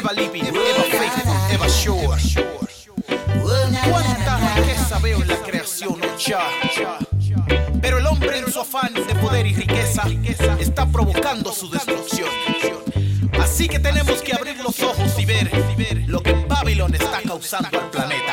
Eva Living, Eva Faithful, Eva Shore. Cuánta riqueza veo en la creación, ya. Pero el hombre en su afán de poder y riqueza está provocando su destrucción. Así que tenemos que abrir los ojos y ver lo que Babylon está causando al planeta.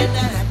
And that I